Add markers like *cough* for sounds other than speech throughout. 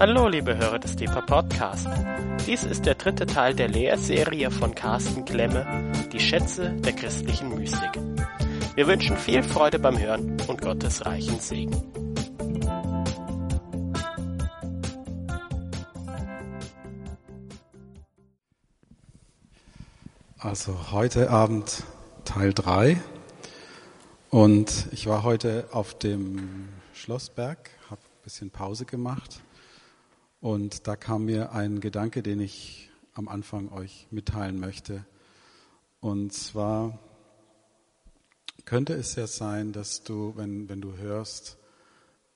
Hallo, liebe Hörer des Deeper Podcast. Dies ist der dritte Teil der Lehrserie von Carsten Klemme, Die Schätze der christlichen Mystik. Wir wünschen viel Freude beim Hören und Gottes reichen Segen. Also heute Abend Teil 3 und ich war heute auf dem Schlossberg, habe ein bisschen Pause gemacht und da kam mir ein Gedanke, den ich am Anfang euch mitteilen möchte. Und zwar könnte es ja sein, dass du, wenn, wenn du hörst,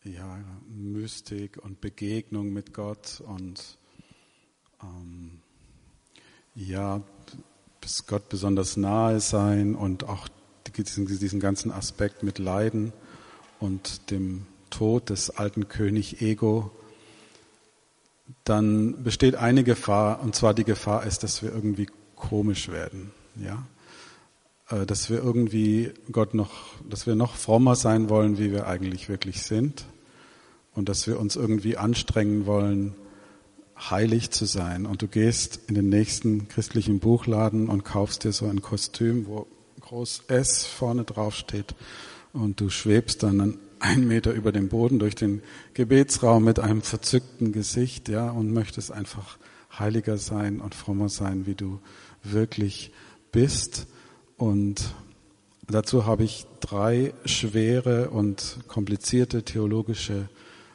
ja, Mystik und Begegnung mit Gott und ähm, ja, bis Gott besonders nahe sein und auch diesen, diesen ganzen Aspekt mit Leiden und dem Tod des alten König Ego dann besteht eine Gefahr, und zwar die Gefahr ist, dass wir irgendwie komisch werden, ja, äh, dass wir irgendwie Gott noch, dass wir noch frommer sein wollen, wie wir eigentlich wirklich sind, und dass wir uns irgendwie anstrengen wollen, heilig zu sein. Und du gehst in den nächsten christlichen Buchladen und kaufst dir so ein Kostüm, wo groß S vorne drauf steht, und du schwebst dann einen Meter über dem Boden durch den Gebetsraum mit einem verzückten Gesicht, ja, und möchtest einfach heiliger sein und frommer sein, wie du wirklich bist. Und dazu habe ich drei schwere und komplizierte theologische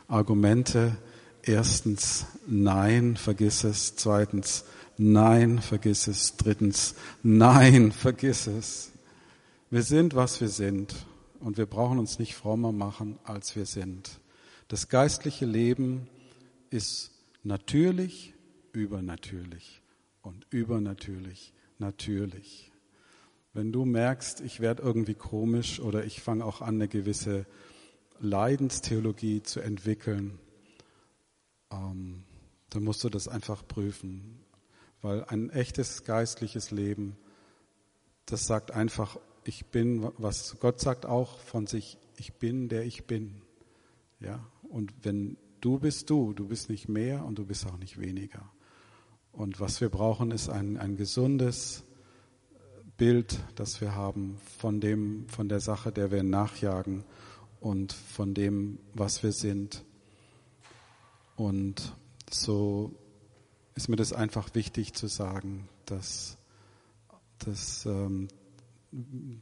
Argumente. Erstens, nein, vergiss es. Zweitens, nein, vergiss es. Drittens, nein, vergiss es. Wir sind, was wir sind und wir brauchen uns nicht frommer machen, als wir sind. Das geistliche Leben ist natürlich, übernatürlich und übernatürlich, natürlich. Wenn du merkst, ich werde irgendwie komisch oder ich fange auch an, eine gewisse Leidenstheologie zu entwickeln, ähm, dann musst du das einfach prüfen. Weil ein echtes geistliches Leben, das sagt einfach, ich bin, was Gott sagt auch von sich, ich bin, der ich bin. Ja, und wenn du bist du, du bist nicht mehr und du bist auch nicht weniger. Und was wir brauchen, ist ein, ein gesundes Bild, das wir haben von dem, von der Sache, der wir nachjagen und von dem, was wir sind. Und so ist mir das einfach wichtig zu sagen, dass, dass ähm,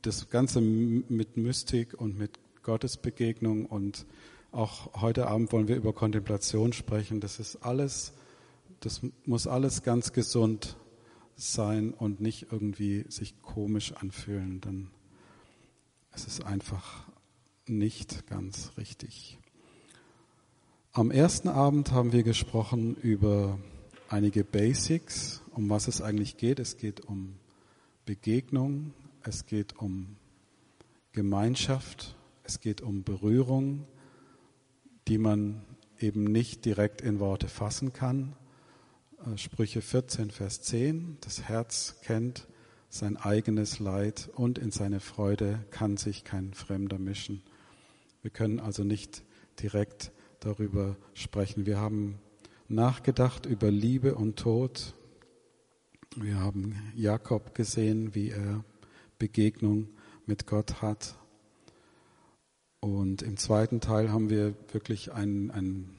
das Ganze mit Mystik und mit Gottesbegegnung und auch heute Abend wollen wir über Kontemplation sprechen. Das ist alles, das muss alles ganz gesund sein und nicht irgendwie sich komisch anfühlen, denn es ist einfach nicht ganz richtig. Am ersten Abend haben wir gesprochen über einige Basics, um was es eigentlich geht. Es geht um Begegnung, es geht um Gemeinschaft, es geht um Berührung, die man eben nicht direkt in Worte fassen kann. Äh, Sprüche 14, Vers 10, das Herz kennt sein eigenes Leid und in seine Freude kann sich kein Fremder mischen. Wir können also nicht direkt darüber sprechen. Wir haben nachgedacht über Liebe und Tod. Wir haben Jakob gesehen, wie er Begegnung mit Gott hat. Und im zweiten Teil haben wir wirklich ein, ein,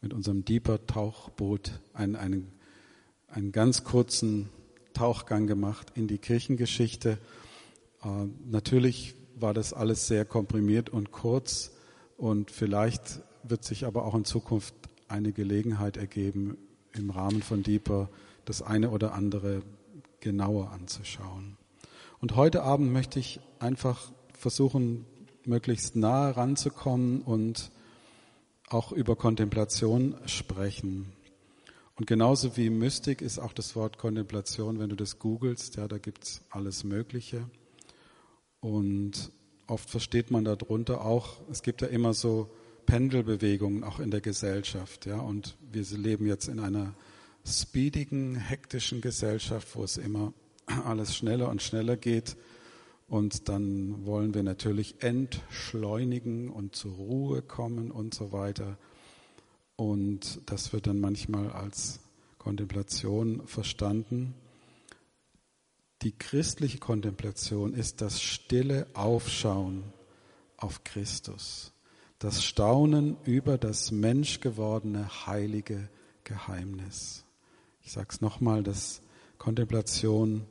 mit unserem Deeper Tauchboot einen, einen, einen ganz kurzen Tauchgang gemacht in die Kirchengeschichte. Äh, natürlich war das alles sehr komprimiert und kurz und vielleicht wird sich aber auch in Zukunft eine Gelegenheit ergeben, im Rahmen von Deeper das eine oder andere genauer anzuschauen. Und heute Abend möchte ich einfach versuchen, möglichst nahe ranzukommen und auch über Kontemplation sprechen. Und genauso wie Mystik ist auch das Wort Kontemplation, wenn du das googelst, ja, da gibt's alles Mögliche. Und oft versteht man darunter auch, es gibt ja immer so Pendelbewegungen auch in der Gesellschaft, ja, und wir leben jetzt in einer speedigen, hektischen Gesellschaft, wo es immer alles schneller und schneller geht. Und dann wollen wir natürlich entschleunigen und zur Ruhe kommen und so weiter. Und das wird dann manchmal als Kontemplation verstanden. Die christliche Kontemplation ist das stille Aufschauen auf Christus, das Staunen über das menschgewordene heilige Geheimnis. Ich sage es nochmal, dass Kontemplation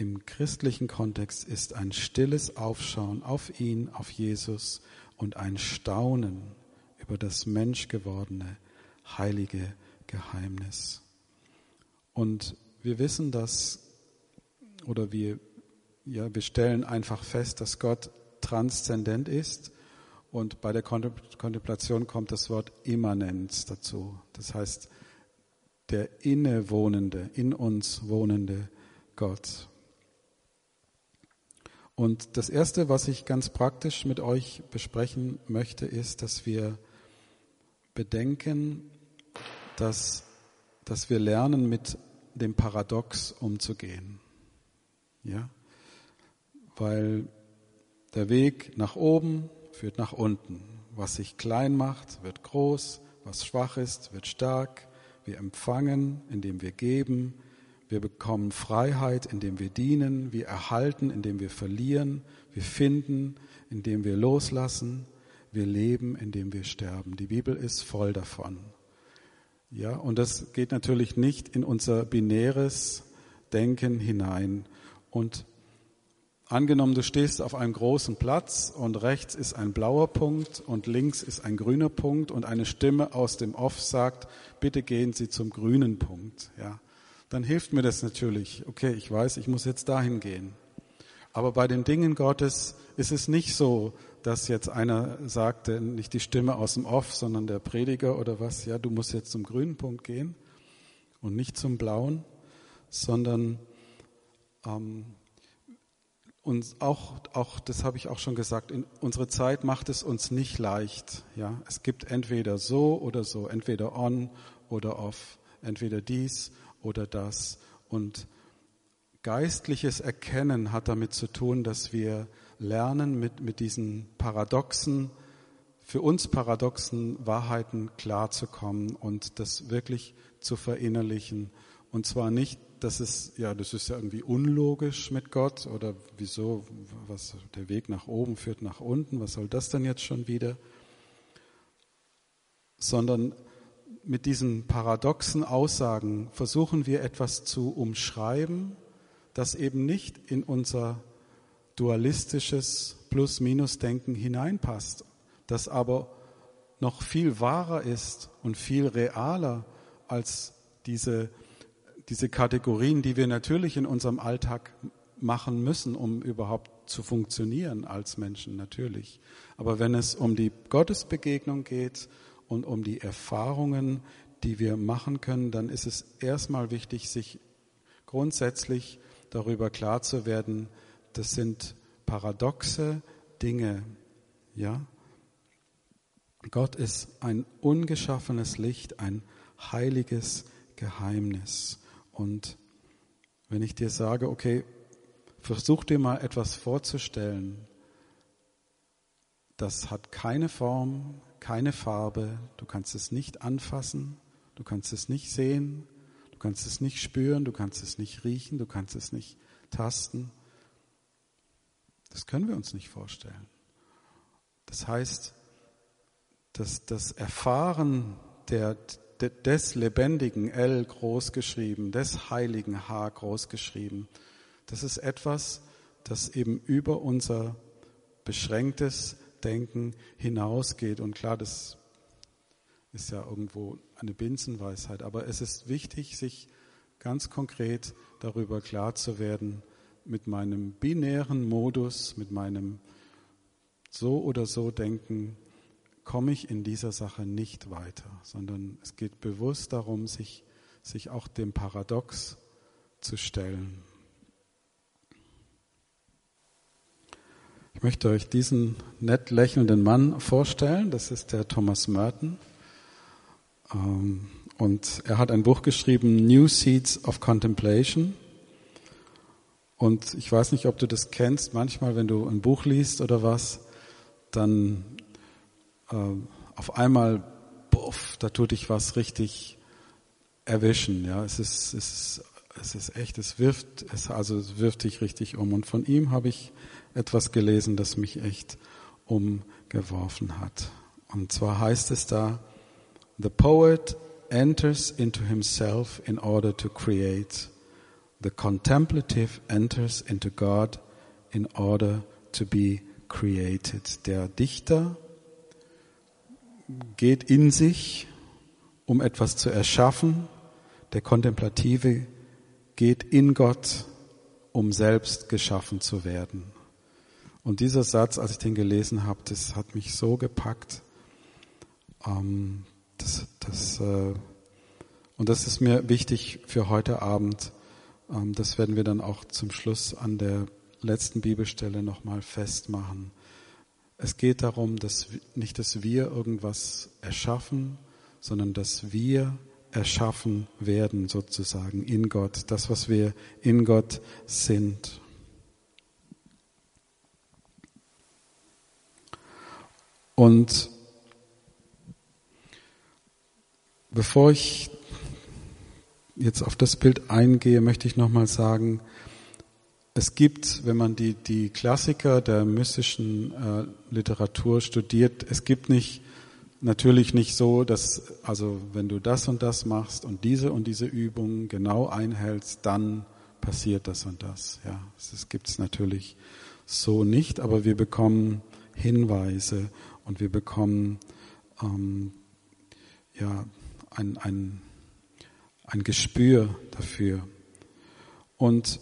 im christlichen Kontext ist ein stilles Aufschauen auf ihn, auf Jesus und ein Staunen über das menschgewordene heilige Geheimnis. Und wir wissen, dass, oder wir, ja, wir stellen einfach fest, dass Gott transzendent ist. Und bei der Kontemplation kommt das Wort Immanenz dazu. Das heißt, der innewohnende, in uns wohnende Gott. Und das Erste, was ich ganz praktisch mit euch besprechen möchte, ist, dass wir bedenken, dass, dass wir lernen, mit dem Paradox umzugehen. Ja? Weil der Weg nach oben führt nach unten. Was sich klein macht, wird groß. Was schwach ist, wird stark. Wir empfangen, indem wir geben. Wir bekommen Freiheit, indem wir dienen. Wir erhalten, indem wir verlieren. Wir finden, indem wir loslassen. Wir leben, indem wir sterben. Die Bibel ist voll davon. Ja, und das geht natürlich nicht in unser binäres Denken hinein. Und Angenommen, du stehst auf einem großen Platz und rechts ist ein blauer Punkt und links ist ein grüner Punkt und eine Stimme aus dem Off sagt, bitte gehen Sie zum grünen Punkt. Ja, dann hilft mir das natürlich. Okay, ich weiß, ich muss jetzt dahin gehen. Aber bei den Dingen Gottes ist es nicht so, dass jetzt einer sagte, nicht die Stimme aus dem Off, sondern der Prediger oder was, ja, du musst jetzt zum grünen Punkt gehen und nicht zum blauen, sondern ähm, und auch, auch, das habe ich auch schon gesagt, in unsere Zeit macht es uns nicht leicht. Ja, es gibt entweder so oder so, entweder on oder off, entweder dies oder das. Und geistliches Erkennen hat damit zu tun, dass wir lernen, mit, mit diesen paradoxen, für uns paradoxen Wahrheiten klarzukommen und das wirklich zu verinnerlichen. Und zwar nicht das ist, ja, das ist ja irgendwie unlogisch mit Gott oder wieso, was, der Weg nach oben führt nach unten, was soll das denn jetzt schon wieder? Sondern mit diesen paradoxen Aussagen versuchen wir etwas zu umschreiben, das eben nicht in unser dualistisches Plus-Minus-Denken hineinpasst, das aber noch viel wahrer ist und viel realer als diese diese Kategorien, die wir natürlich in unserem Alltag machen müssen, um überhaupt zu funktionieren als Menschen, natürlich. Aber wenn es um die Gottesbegegnung geht und um die Erfahrungen, die wir machen können, dann ist es erstmal wichtig, sich grundsätzlich darüber klar zu werden, das sind paradoxe Dinge, ja. Gott ist ein ungeschaffenes Licht, ein heiliges Geheimnis. Und wenn ich dir sage, okay, versuch dir mal etwas vorzustellen, das hat keine Form, keine Farbe, du kannst es nicht anfassen, du kannst es nicht sehen, du kannst es nicht spüren, du kannst es nicht riechen, du kannst es nicht tasten. Das können wir uns nicht vorstellen. Das heißt, dass das Erfahren der, des lebendigen L groß geschrieben, des heiligen H groß geschrieben. Das ist etwas, das eben über unser beschränktes Denken hinausgeht. Und klar, das ist ja irgendwo eine Binsenweisheit, aber es ist wichtig, sich ganz konkret darüber klar zu werden, mit meinem binären Modus, mit meinem so oder so Denken, komme ich in dieser Sache nicht weiter, sondern es geht bewusst darum, sich, sich auch dem Paradox zu stellen. Ich möchte euch diesen nett lächelnden Mann vorstellen. Das ist der Thomas Merton. Ähm, und er hat ein Buch geschrieben, New Seeds of Contemplation. Und ich weiß nicht, ob du das kennst. Manchmal, wenn du ein Buch liest oder was, dann äh, auf einmal puff, da tut dich was richtig erwischen. Ja, es ist, es ist, es ist echt, es wirft, es, also es wirft dich richtig um. Und von ihm habe ich etwas gelesen, das mich echt umgeworfen hat. Und zwar heißt es da, The poet enters into himself in order to create. The contemplative enters into God in order to be created. Der Dichter geht in sich, um etwas zu erschaffen. Der Kontemplative geht in Gott, um selbst geschaffen zu werden. Und dieser Satz, als ich den gelesen habe, das hat mich so gepackt. Ähm, das, das, äh, und das ist mir wichtig für heute Abend. Ähm, das werden wir dann auch zum Schluss an der letzten Bibelstelle nochmal festmachen. Es geht darum, dass nicht, dass wir irgendwas erschaffen, sondern dass wir erschaffen werden sozusagen in Gott, das, was wir in Gott sind. Und bevor ich jetzt auf das Bild eingehe, möchte ich nochmal sagen, es gibt, wenn man die, die Klassiker der mystischen äh, Literatur studiert, es gibt nicht, natürlich nicht so, dass, also wenn du das und das machst und diese und diese Übung genau einhältst, dann passiert das und das. Ja, das gibt es natürlich so nicht, aber wir bekommen Hinweise und wir bekommen ähm, ja ein, ein, ein Gespür dafür. Und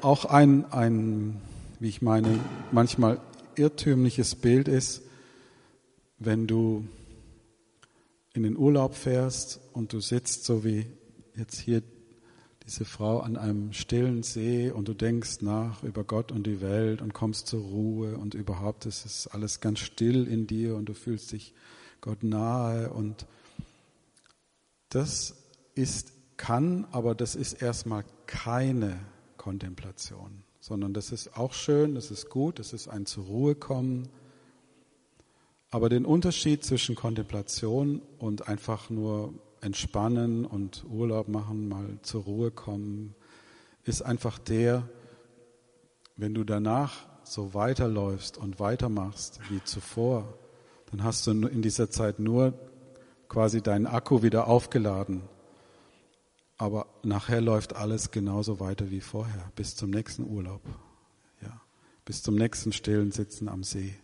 auch ein, ein, wie ich meine, manchmal irrtümliches Bild ist, wenn du in den Urlaub fährst und du sitzt so wie jetzt hier diese Frau an einem stillen See und du denkst nach über Gott und die Welt und kommst zur Ruhe und überhaupt ist es alles ganz still in dir und du fühlst dich Gott nahe und das ist, kann, aber das ist erstmal keine Kontemplation, sondern das ist auch schön, das ist gut, das ist ein zur Ruhe kommen. Aber den Unterschied zwischen Kontemplation und einfach nur entspannen und Urlaub machen, mal zur Ruhe kommen, ist einfach der, wenn du danach so weiterläufst und weitermachst wie zuvor, dann hast du in dieser Zeit nur quasi deinen Akku wieder aufgeladen aber nachher läuft alles genauso weiter wie vorher, bis zum nächsten Urlaub, ja, bis zum nächsten stillen Sitzen am See.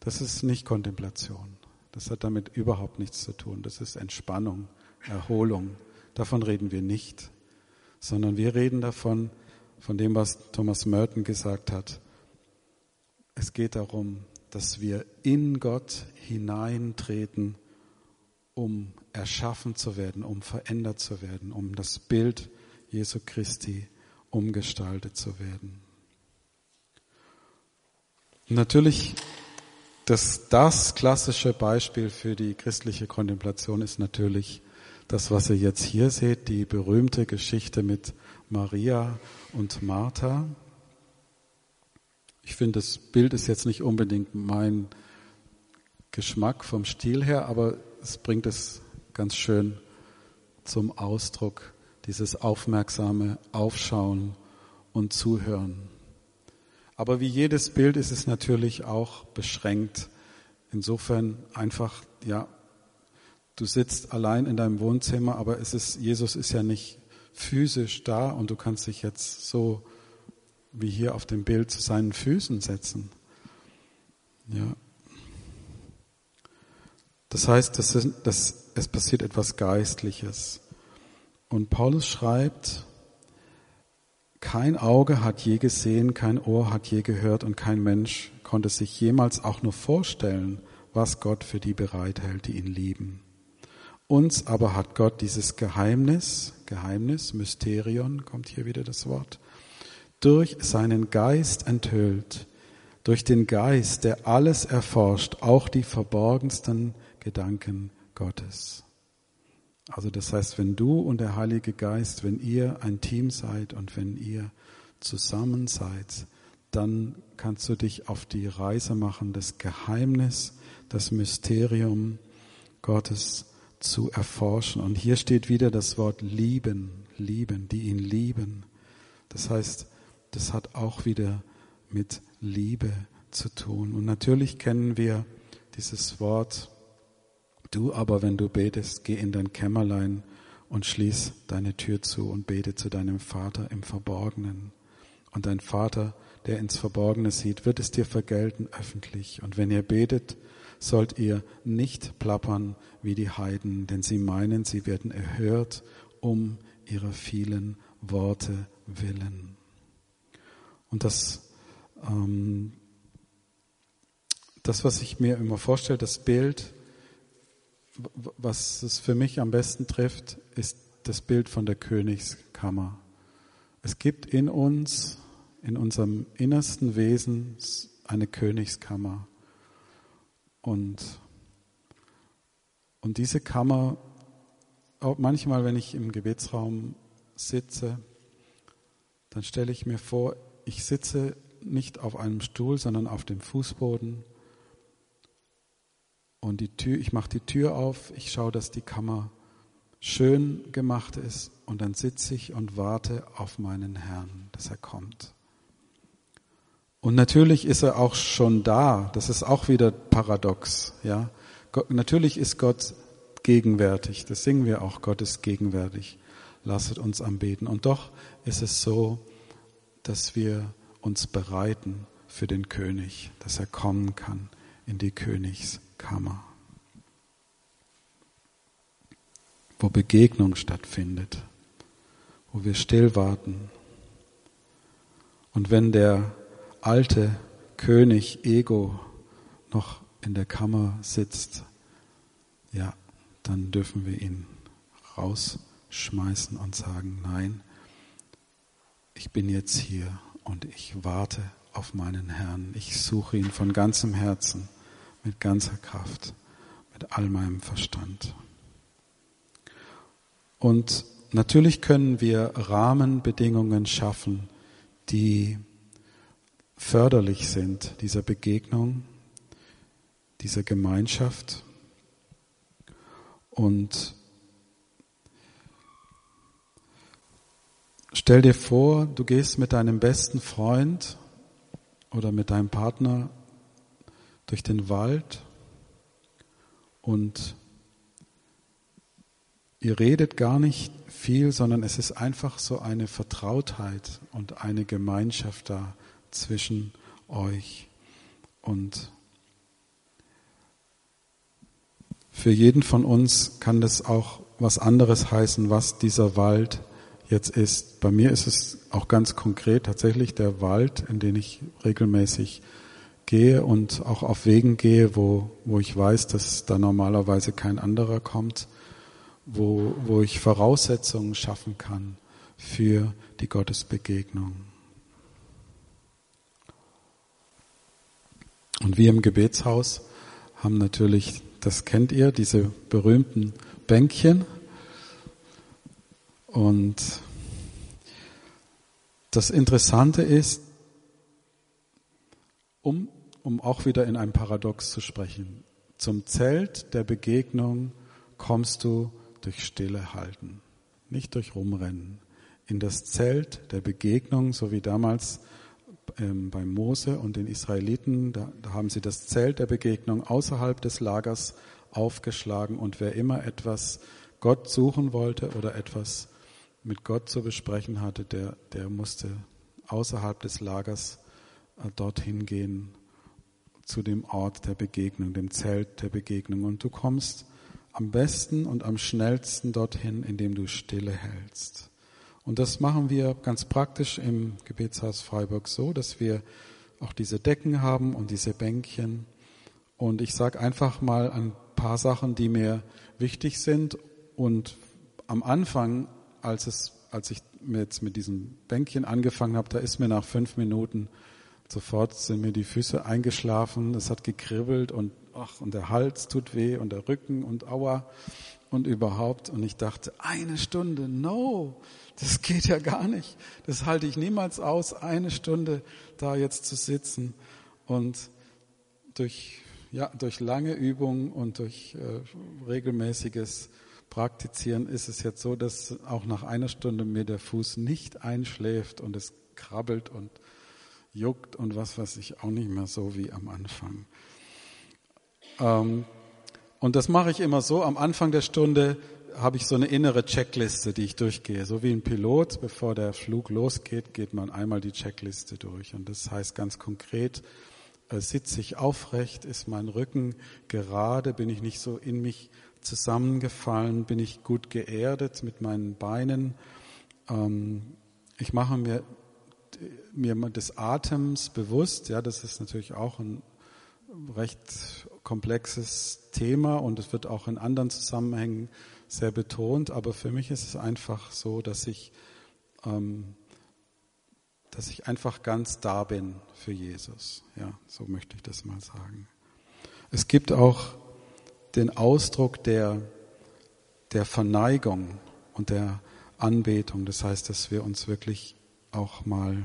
Das ist nicht Kontemplation. Das hat damit überhaupt nichts zu tun. Das ist Entspannung, Erholung. Davon reden wir nicht, sondern wir reden davon, von dem, was Thomas Merton gesagt hat. Es geht darum, dass wir in Gott hineintreten, um erschaffen zu werden, um verändert zu werden, um das Bild Jesu Christi umgestaltet zu werden. natürlich, das, das klassische Beispiel für die christliche Kontemplation ist natürlich das, was ihr jetzt hier seht, die berühmte Geschichte mit Maria und Martha. Ich finde, das Bild ist jetzt nicht unbedingt mein Geschmack vom Stil her, aber es bringt es ganz schön zum Ausdruck, dieses aufmerksame Aufschauen und Zuhören. Aber wie jedes Bild ist es natürlich auch beschränkt. Insofern einfach, ja, du sitzt allein in deinem Wohnzimmer, aber es ist, Jesus ist ja nicht physisch da und du kannst dich jetzt so wie hier auf dem Bild zu seinen Füßen setzen. Ja. Das heißt, das ist, das es passiert etwas Geistliches. Und Paulus schreibt, kein Auge hat je gesehen, kein Ohr hat je gehört und kein Mensch konnte sich jemals auch nur vorstellen, was Gott für die bereithält, die ihn lieben. Uns aber hat Gott dieses Geheimnis, Geheimnis, Mysterion, kommt hier wieder das Wort, durch seinen Geist enthüllt, durch den Geist, der alles erforscht, auch die verborgensten Gedanken Gottes. Also das heißt, wenn du und der Heilige Geist, wenn ihr ein Team seid und wenn ihr zusammen seid, dann kannst du dich auf die Reise machen, das Geheimnis, das Mysterium Gottes zu erforschen. Und hier steht wieder das Wort lieben, lieben, die ihn lieben. Das heißt, das hat auch wieder mit Liebe zu tun. Und natürlich kennen wir dieses Wort, du aber, wenn du betest, geh in dein Kämmerlein und schließ deine Tür zu und bete zu deinem Vater im Verborgenen. Und dein Vater, der ins Verborgene sieht, wird es dir vergelten öffentlich. Und wenn ihr betet, sollt ihr nicht plappern wie die Heiden, denn sie meinen, sie werden erhört um ihrer vielen Worte willen. Und das, ähm, das, was ich mir immer vorstelle, das Bild, was es für mich am besten trifft, ist das Bild von der Königskammer. Es gibt in uns, in unserem innersten Wesen eine Königskammer. Und, und diese Kammer, auch manchmal, wenn ich im Gebetsraum sitze, dann stelle ich mir vor, ich sitze nicht auf einem Stuhl, sondern auf dem Fußboden. Und die Tür, ich mache die Tür auf, ich schaue, dass die Kammer schön gemacht ist und dann sitze ich und warte auf meinen Herrn, dass er kommt. Und natürlich ist er auch schon da. Das ist auch wieder paradox, ja. Gott, natürlich ist Gott gegenwärtig. Das singen wir auch. Gott ist gegenwärtig. Lasset uns anbeten. Und doch ist es so, dass wir uns bereiten für den König, dass er kommen kann in die Königskammer, wo Begegnung stattfindet, wo wir still warten. Und wenn der alte König Ego noch in der Kammer sitzt, ja, dann dürfen wir ihn rausschmeißen und sagen, nein, ich bin jetzt hier und ich warte auf meinen Herrn. Ich suche ihn von ganzem Herzen, mit ganzer Kraft, mit all meinem Verstand. Und natürlich können wir Rahmenbedingungen schaffen, die förderlich sind, dieser Begegnung, dieser Gemeinschaft. Und stell dir vor, du gehst mit deinem besten Freund oder mit deinem Partner durch den Wald und ihr redet gar nicht viel, sondern es ist einfach so eine Vertrautheit und eine Gemeinschaft da zwischen euch. Und für jeden von uns kann das auch was anderes heißen, was dieser Wald jetzt ist. Bei mir ist es auch ganz konkret tatsächlich der Wald, in den ich regelmäßig gehe und auch auf Wegen gehe, wo, wo ich weiß, dass da normalerweise kein anderer kommt, wo, wo ich Voraussetzungen schaffen kann für die Gottesbegegnung. Und wir im Gebetshaus haben natürlich, das kennt ihr, diese berühmten Bänkchen. Und das Interessante ist, um, um auch wieder in einem Paradox zu sprechen, zum Zelt der Begegnung kommst du durch Stille halten, nicht durch Rumrennen. In das Zelt der Begegnung, so wie damals ähm, bei Mose und den Israeliten, da, da haben sie das Zelt der Begegnung außerhalb des Lagers aufgeschlagen und wer immer etwas Gott suchen wollte oder etwas mit Gott zu besprechen hatte, der, der musste außerhalb des Lagers äh, dorthin gehen zu dem Ort der Begegnung, dem Zelt der Begegnung. Und du kommst am besten und am schnellsten dorthin, indem du Stille hältst. Und das machen wir ganz praktisch im Gebetshaus Freiburg so, dass wir auch diese Decken haben und diese Bänkchen. Und ich sage einfach mal ein paar Sachen, die mir wichtig sind. Und am Anfang, als, es, als ich jetzt mit diesem Bänkchen angefangen habe, da ist mir nach fünf Minuten sofort sind mir die Füße eingeschlafen, es hat gekribbelt und ach, und der Hals tut weh und der Rücken und aua und überhaupt. Und ich dachte, eine Stunde, no, das geht ja gar nicht. Das halte ich niemals aus, eine Stunde da jetzt zu sitzen. Und durch ja, durch lange Übung und durch äh, regelmäßiges Praktizieren ist es jetzt so, dass auch nach einer Stunde mir der Fuß nicht einschläft und es krabbelt und juckt und was weiß ich auch nicht mehr so wie am Anfang. Ähm, und das mache ich immer so, am Anfang der Stunde habe ich so eine innere Checkliste, die ich durchgehe. So wie ein Pilot, bevor der Flug losgeht, geht man einmal die Checkliste durch. Und das heißt ganz konkret, äh, sitze ich aufrecht, ist mein Rücken gerade, bin ich nicht so in mich zusammengefallen, bin ich gut geerdet mit meinen Beinen. Ähm, ich mache mir, mir des Atems bewusst, ja, das ist natürlich auch ein recht komplexes Thema und es wird auch in anderen Zusammenhängen sehr betont, aber für mich ist es einfach so, dass ich, ähm, dass ich einfach ganz da bin für Jesus. Ja, so möchte ich das mal sagen. Es gibt auch den Ausdruck der, der Verneigung und der Anbetung. Das heißt, dass wir uns wirklich auch mal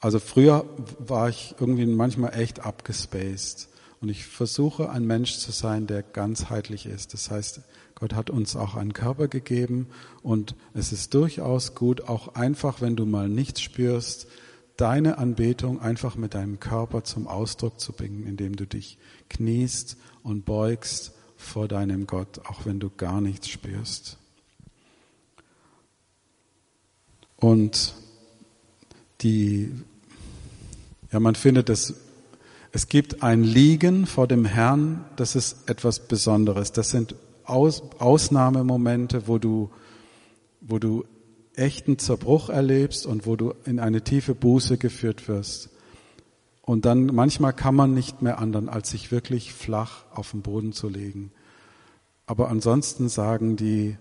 also früher war ich irgendwie manchmal echt abgespaced. Und ich versuche ein Mensch zu sein, der ganzheitlich ist. Das heißt, Gott hat uns auch einen Körper gegeben und es ist durchaus gut, auch einfach, wenn du mal nichts spürst, deine Anbetung einfach mit deinem Körper zum Ausdruck zu bringen, indem du dich kniest und beugst vor deinem Gott, auch wenn du gar nichts spürst. Und die, ja, man findet es, es gibt ein Liegen vor dem Herrn, das ist etwas Besonderes. Das sind aus, Ausnahmemomente, wo du, wo du echten Zerbruch erlebst und wo du in eine tiefe Buße geführt wirst. Und dann manchmal kann man nicht mehr anderen, als sich wirklich flach auf den Boden zu legen. Aber ansonsten sagen die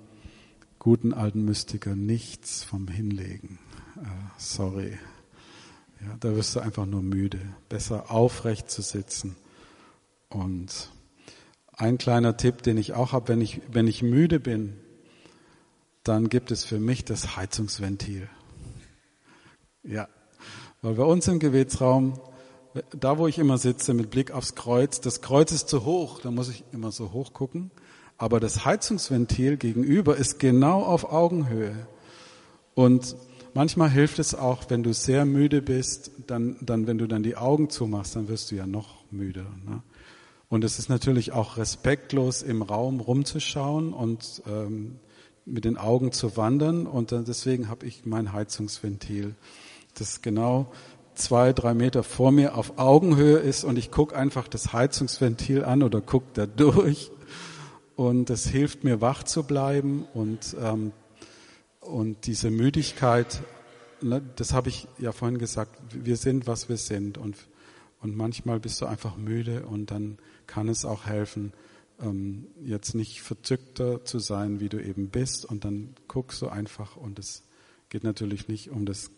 guten alten Mystiker nichts vom Hinlegen. Äh, sorry. Ja, da wirst du einfach nur müde. Besser aufrecht zu sitzen und ein kleiner Tipp, den ich auch habe, wenn ich, wenn ich müde bin, dann gibt es für mich das Heizungsventil. Ja, weil bei uns im Gebetsraum, da wo ich immer sitze mit Blick aufs Kreuz, das Kreuz ist zu hoch, da muss ich immer so hoch gucken, aber das Heizungsventil gegenüber ist genau auf Augenhöhe. Und manchmal hilft es auch, wenn du sehr müde bist, dann, dann wenn du dann die Augen zumachst, dann wirst du ja noch müder. Ne? Und es ist natürlich auch respektlos, im Raum rumzuschauen und ähm, mit den Augen zu wandern. Und deswegen habe ich mein Heizungsventil, das genau zwei, drei Meter vor mir auf Augenhöhe ist und ich gucke einfach das Heizungsventil an oder gucke da *laughs* durch. Und das hilft mir wach zu bleiben und, ähm, und diese Müdigkeit, ne, das habe ich ja vorhin gesagt, wir sind, was wir sind. Und, und manchmal bist du einfach müde und dann kann es auch helfen, ähm, jetzt nicht verzückter zu sein, wie du eben bist. Und dann guckst du einfach und es geht natürlich nicht um das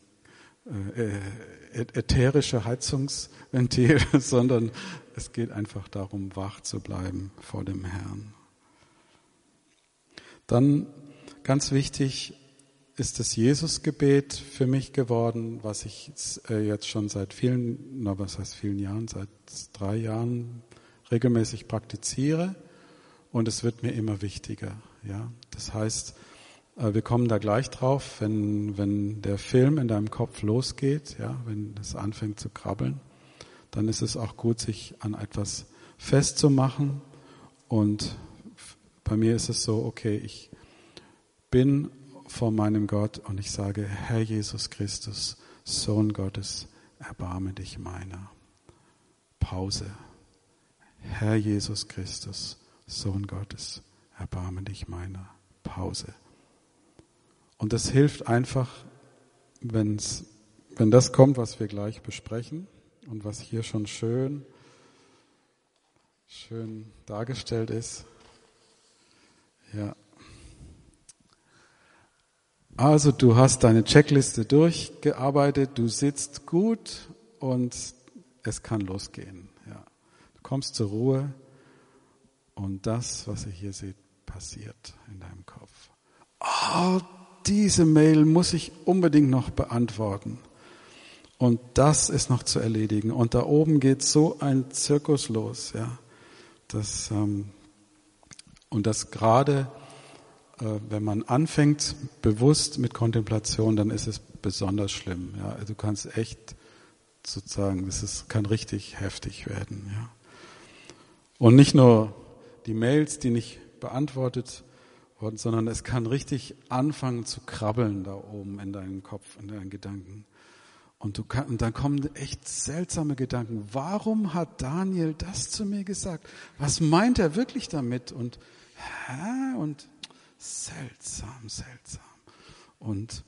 äh, ätherische Heizungsventil, *laughs* sondern es geht einfach darum, wach zu bleiben vor dem Herrn. Dann ganz wichtig ist das Jesusgebet für mich geworden, was ich äh, jetzt schon seit vielen, na was heißt vielen Jahren, seit drei Jahren regelmäßig praktiziere und es wird mir immer wichtiger. Ja, das heißt, äh, wir kommen da gleich drauf, wenn, wenn der Film in deinem Kopf losgeht, ja, wenn es anfängt zu krabbeln, dann ist es auch gut, sich an etwas festzumachen. Und bei mir ist es so, okay, ich bin vor meinem Gott und ich sage, Herr Jesus Christus, Sohn Gottes, erbarme dich meiner. Pause. Herr Jesus Christus, Sohn Gottes, erbarme dich meiner. Pause. Und das hilft einfach, wenn's, wenn das kommt, was wir gleich besprechen und was hier schon schön, schön dargestellt ist. Ja. Also du hast deine Checkliste durchgearbeitet, du sitzt gut und es kann losgehen kommst zur Ruhe und das, was ihr hier seht, passiert in deinem Kopf. Oh, diese Mail muss ich unbedingt noch beantworten. Und das ist noch zu erledigen. Und da oben geht so ein Zirkus los, ja. Das, ähm, und das gerade, wenn man anfängt, bewusst mit Kontemplation, dann ist es besonders schlimm. Ja. Du kannst echt sozusagen, das ist, kann richtig heftig werden, ja. Und nicht nur die Mails, die nicht beantwortet wurden, sondern es kann richtig anfangen zu krabbeln da oben in deinem Kopf, in deinen Gedanken. Und, du kann, und dann kommen echt seltsame Gedanken. Warum hat Daniel das zu mir gesagt? Was meint er wirklich damit? Und, hä? Und seltsam, seltsam. Und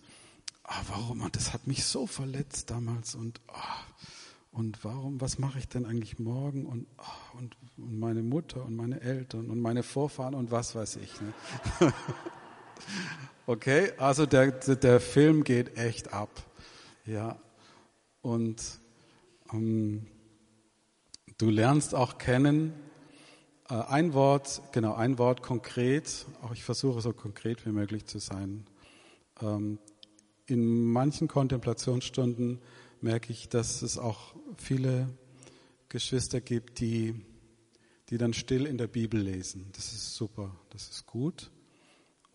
ah, warum? Und das hat mich so verletzt damals. Und, ah, und warum? Was mache ich denn eigentlich morgen? Und, ah, und, und meine Mutter und meine Eltern und meine Vorfahren und was weiß ich. Ne? *laughs* okay, also der, der Film geht echt ab. Ja, und ähm, du lernst auch kennen, ein Wort, genau, ein Wort konkret, auch ich versuche so konkret wie möglich zu sein. Ähm, in manchen Kontemplationsstunden merke ich, dass es auch viele Geschwister gibt, die, die dann still in der Bibel lesen. Das ist super, das ist gut.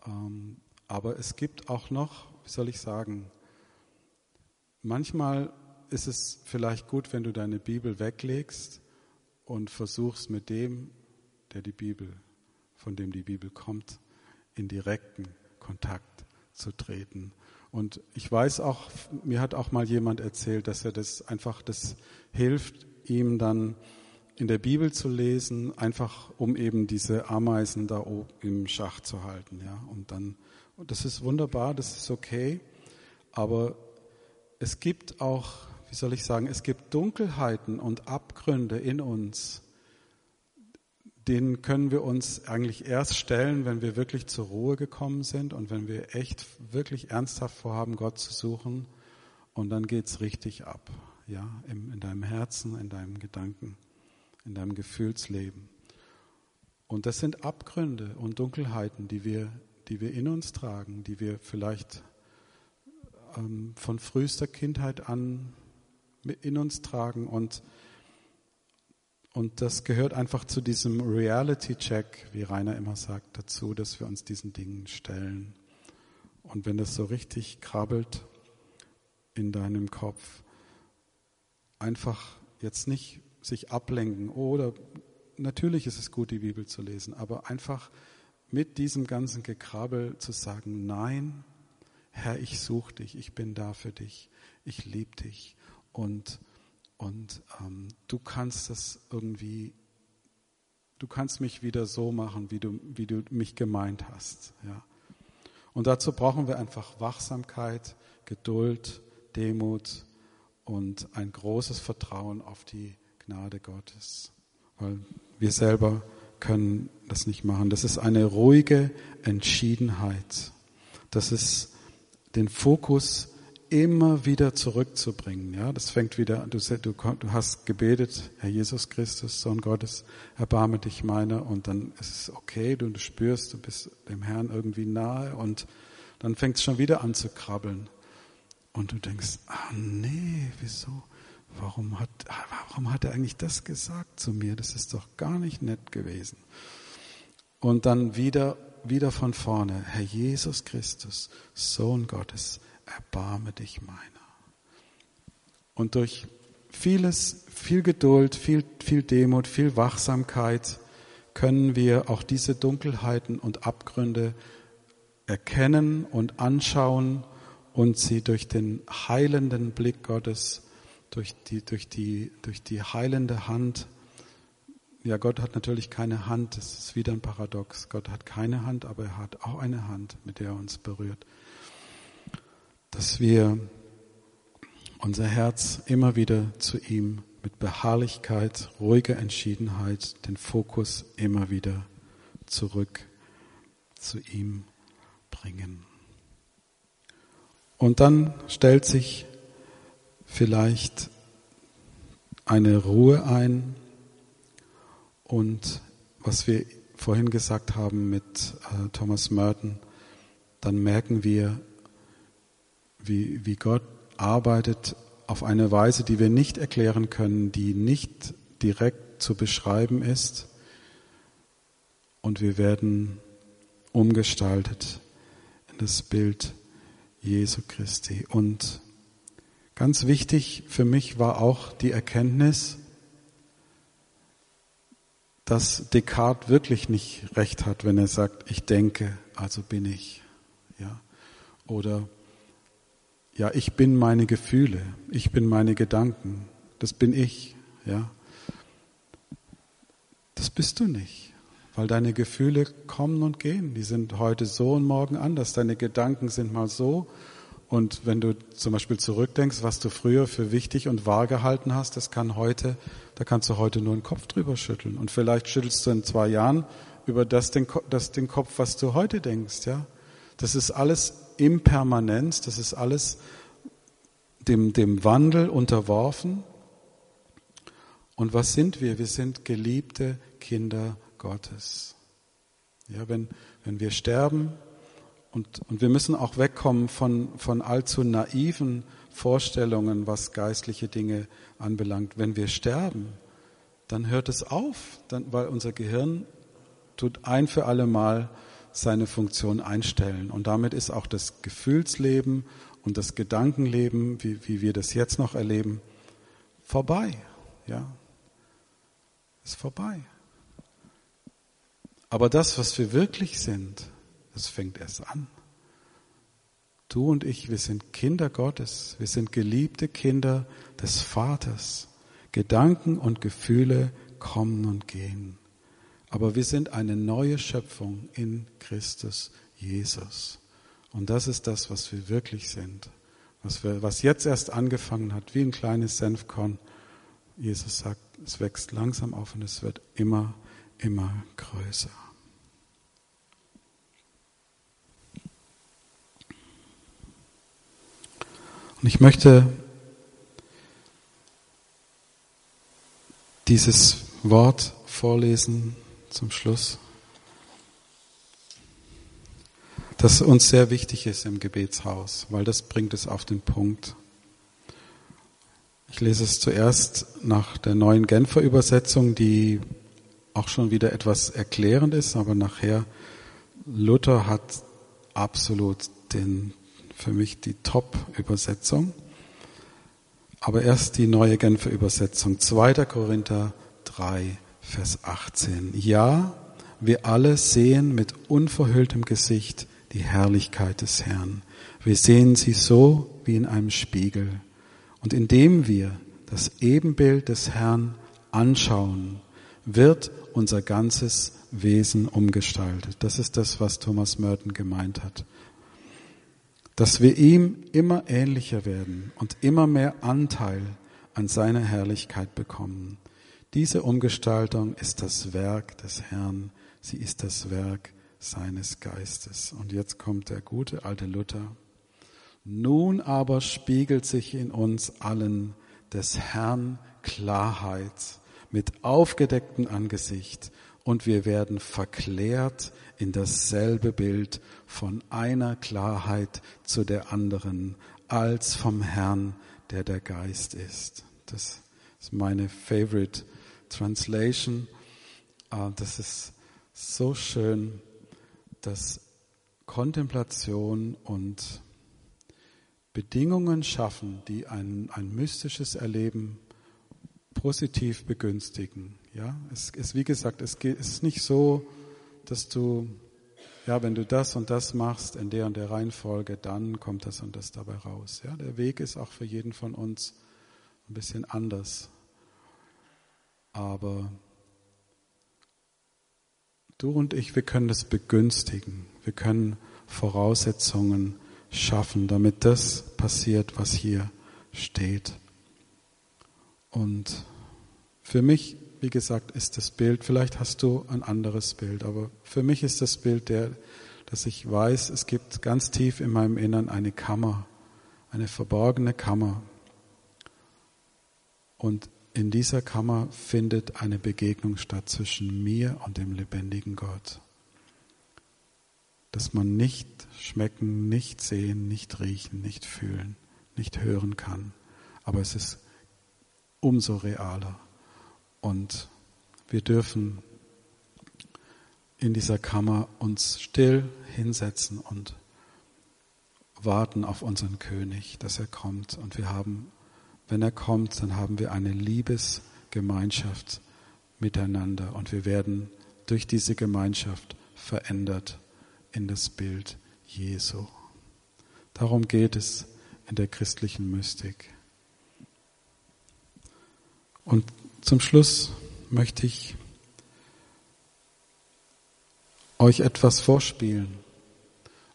Ähm, aber es gibt auch noch, wie soll ich sagen, manchmal ist es vielleicht gut, wenn du deine Bibel weglegst und versuchst mit dem, der die Bibel, von dem die Bibel kommt, in direkten Kontakt zu treten. Und ich weiß auch, mir hat auch mal jemand erzählt, dass er das einfach, das hilft ihm dann in der Bibel zu lesen, einfach um eben diese Ameisen da oben im Schach zu halten, ja. Und dann, und das ist wunderbar, das ist okay. Aber es gibt auch wie soll ich sagen, es gibt Dunkelheiten und Abgründe in uns, denen können wir uns eigentlich erst stellen, wenn wir wirklich zur Ruhe gekommen sind und wenn wir echt wirklich ernsthaft vorhaben, Gott zu suchen. Und dann geht's richtig ab, ja, in deinem Herzen, in deinem Gedanken, in deinem Gefühlsleben. Und das sind Abgründe und Dunkelheiten, die wir, die wir in uns tragen, die wir vielleicht ähm, von frühester Kindheit an in uns tragen und, und das gehört einfach zu diesem Reality-Check, wie Rainer immer sagt, dazu, dass wir uns diesen Dingen stellen. Und wenn das so richtig krabbelt in deinem Kopf, einfach jetzt nicht sich ablenken oder natürlich ist es gut, die Bibel zu lesen, aber einfach mit diesem ganzen Gekrabbel zu sagen, nein, Herr, ich suche dich, ich bin da für dich, ich liebe dich und, und ähm, du kannst das irgendwie, du kannst mich wieder so machen, wie du, wie du mich gemeint hast. Ja. Und dazu brauchen wir einfach Wachsamkeit, Geduld, Demut und ein großes Vertrauen auf die Gnade Gottes. Weil wir selber können das nicht machen. Das ist eine ruhige Entschiedenheit. Das ist den Fokus immer wieder zurückzubringen. Ja, das fängt wieder, du, du, du hast gebetet, Herr Jesus Christus, Sohn Gottes, erbarme dich meiner, und dann ist es okay, du, du spürst, du bist dem Herrn irgendwie nahe, und dann fängt es schon wieder an zu krabbeln. Und du denkst, ah nee, wieso? Warum hat, warum hat er eigentlich das gesagt zu mir? Das ist doch gar nicht nett gewesen. Und dann wieder, wieder von vorne, Herr Jesus Christus, Sohn Gottes, erbarme dich meiner. Und durch vieles, viel Geduld, viel, viel Demut, viel Wachsamkeit können wir auch diese Dunkelheiten und Abgründe erkennen und anschauen und sie durch den heilenden Blick Gottes, durch die, durch die, durch die heilende Hand, ja, Gott hat natürlich keine Hand, das ist wieder ein Paradox. Gott hat keine Hand, aber er hat auch eine Hand, mit der er uns berührt dass wir unser Herz immer wieder zu ihm mit Beharrlichkeit, ruhiger Entschiedenheit, den Fokus immer wieder zurück zu ihm bringen. Und dann stellt sich vielleicht eine Ruhe ein und was wir vorhin gesagt haben mit äh, Thomas Merton, dann merken wir, wie, wie Gott arbeitet auf eine Weise, die wir nicht erklären können, die nicht direkt zu beschreiben ist. Und wir werden umgestaltet in das Bild Jesu Christi. Und ganz wichtig für mich war auch die Erkenntnis, dass Descartes wirklich nicht recht hat, wenn er sagt, ich denke, also bin ich. Ja. Oder ja, ich bin meine Gefühle, ich bin meine Gedanken, das bin ich, ja. Das bist du nicht, weil deine Gefühle kommen und gehen, die sind heute so und morgen anders, deine Gedanken sind mal so und wenn du zum Beispiel zurückdenkst, was du früher für wichtig und wahr gehalten hast, das kann heute, da kannst du heute nur den Kopf drüber schütteln und vielleicht schüttelst du in zwei Jahren über das den, das den Kopf, was du heute denkst, ja. Das ist alles Impermanenz, das ist alles dem, dem Wandel unterworfen. Und was sind wir? Wir sind geliebte Kinder Gottes. Ja, wenn, wenn wir sterben, und, und wir müssen auch wegkommen von, von allzu naiven Vorstellungen, was geistliche Dinge anbelangt. Wenn wir sterben, dann hört es auf, dann, weil unser Gehirn tut ein für alle Mal seine Funktion einstellen. Und damit ist auch das Gefühlsleben und das Gedankenleben, wie, wie wir das jetzt noch erleben, vorbei. Ja, ist vorbei. Aber das, was wir wirklich sind, das fängt erst an. Du und ich, wir sind Kinder Gottes, wir sind geliebte Kinder des Vaters. Gedanken und Gefühle kommen und gehen. Aber wir sind eine neue Schöpfung in Christus Jesus. Und das ist das, was wir wirklich sind. Was, wir, was jetzt erst angefangen hat, wie ein kleines Senfkorn. Jesus sagt, es wächst langsam auf und es wird immer, immer größer. Und ich möchte dieses Wort vorlesen zum Schluss, das uns sehr wichtig ist im Gebetshaus, weil das bringt es auf den Punkt. Ich lese es zuerst nach der neuen Genfer Übersetzung, die auch schon wieder etwas erklärend ist, aber nachher Luther hat absolut den, für mich die Top-Übersetzung. Aber erst die neue Genfer Übersetzung, 2. Korinther 3, Vers 18. Ja, wir alle sehen mit unverhülltem Gesicht die Herrlichkeit des Herrn. Wir sehen sie so wie in einem Spiegel. Und indem wir das Ebenbild des Herrn anschauen, wird unser ganzes Wesen umgestaltet. Das ist das, was Thomas Merton gemeint hat. Dass wir ihm immer ähnlicher werden und immer mehr Anteil an seiner Herrlichkeit bekommen. Diese Umgestaltung ist das Werk des Herrn, sie ist das Werk seines Geistes. Und jetzt kommt der gute alte Luther. Nun aber spiegelt sich in uns allen des Herrn Klarheit mit aufgedecktem Angesicht und wir werden verklärt in dasselbe Bild von einer Klarheit zu der anderen als vom Herrn, der der Geist ist. Das ist meine favorite Translation. Ah, das ist so schön, dass Kontemplation und Bedingungen schaffen, die ein, ein mystisches Erleben positiv begünstigen. Ja, es ist, wie gesagt, es ist nicht so, dass du, ja, wenn du das und das machst in der und der Reihenfolge, dann kommt das und das dabei raus. Ja, der Weg ist auch für jeden von uns ein bisschen anders. Aber du und ich, wir können das begünstigen. Wir können Voraussetzungen schaffen, damit das passiert, was hier steht. Und für mich, wie gesagt, ist das Bild, vielleicht hast du ein anderes Bild, aber für mich ist das Bild der, dass ich weiß, es gibt ganz tief in meinem Innern eine Kammer, eine verborgene Kammer. Und in dieser Kammer findet eine Begegnung statt zwischen mir und dem lebendigen Gott. Dass man nicht schmecken, nicht sehen, nicht riechen, nicht fühlen, nicht hören kann. aber es ist umso realer. Und wir dürfen in dieser Kammer uns still hinsetzen und warten auf unseren König, dass er kommt. Und wir haben, wenn er kommt, dann haben wir eine Liebesgemeinschaft miteinander und wir werden durch diese Gemeinschaft verändert in das Bild Jesu. Darum geht es in der christlichen Mystik. Und zum Schluss möchte ich euch etwas vorspielen.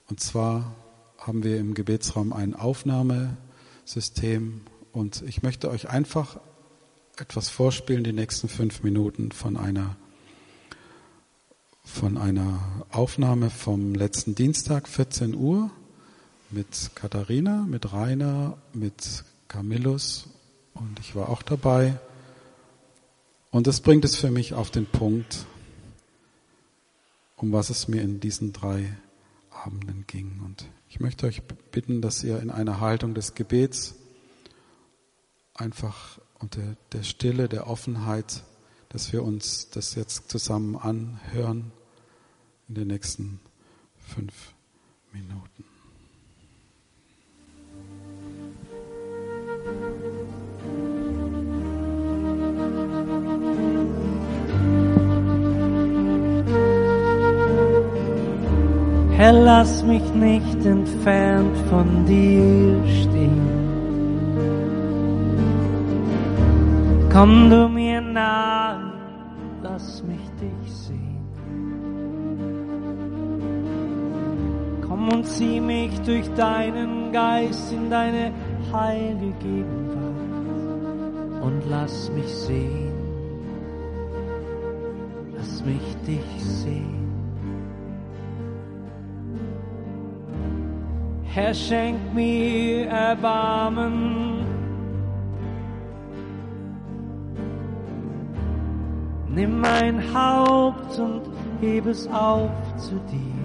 Und zwar haben wir im Gebetsraum ein Aufnahmesystem und ich möchte euch einfach etwas vorspielen, die nächsten fünf Minuten von einer, von einer Aufnahme vom letzten Dienstag, 14 Uhr, mit Katharina, mit Rainer, mit Camillus und ich war auch dabei. Und das bringt es für mich auf den Punkt, um was es mir in diesen drei Abenden ging. Und ich möchte euch bitten, dass ihr in einer Haltung des Gebets einfach unter der Stille, der Offenheit, dass wir uns das jetzt zusammen anhören in den nächsten fünf Minuten. Herr, lass mich nicht entfernt von dir stehen. Komm du mir nahe, lass mich dich sehen. Komm und zieh mich durch deinen Geist in deine heilige Gegenwart und lass mich sehen. Lass mich dich sehen. Herr, schenk mir Erbarmen. Nimm mein Haupt und heb es auf zu dir.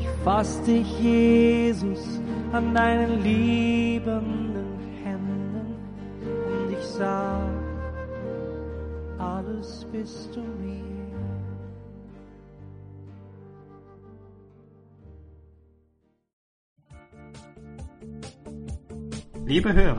Ich fass dich, Jesus, an deinen liebenden Händen und ich sag, alles bist du mir. Liebe Hörer,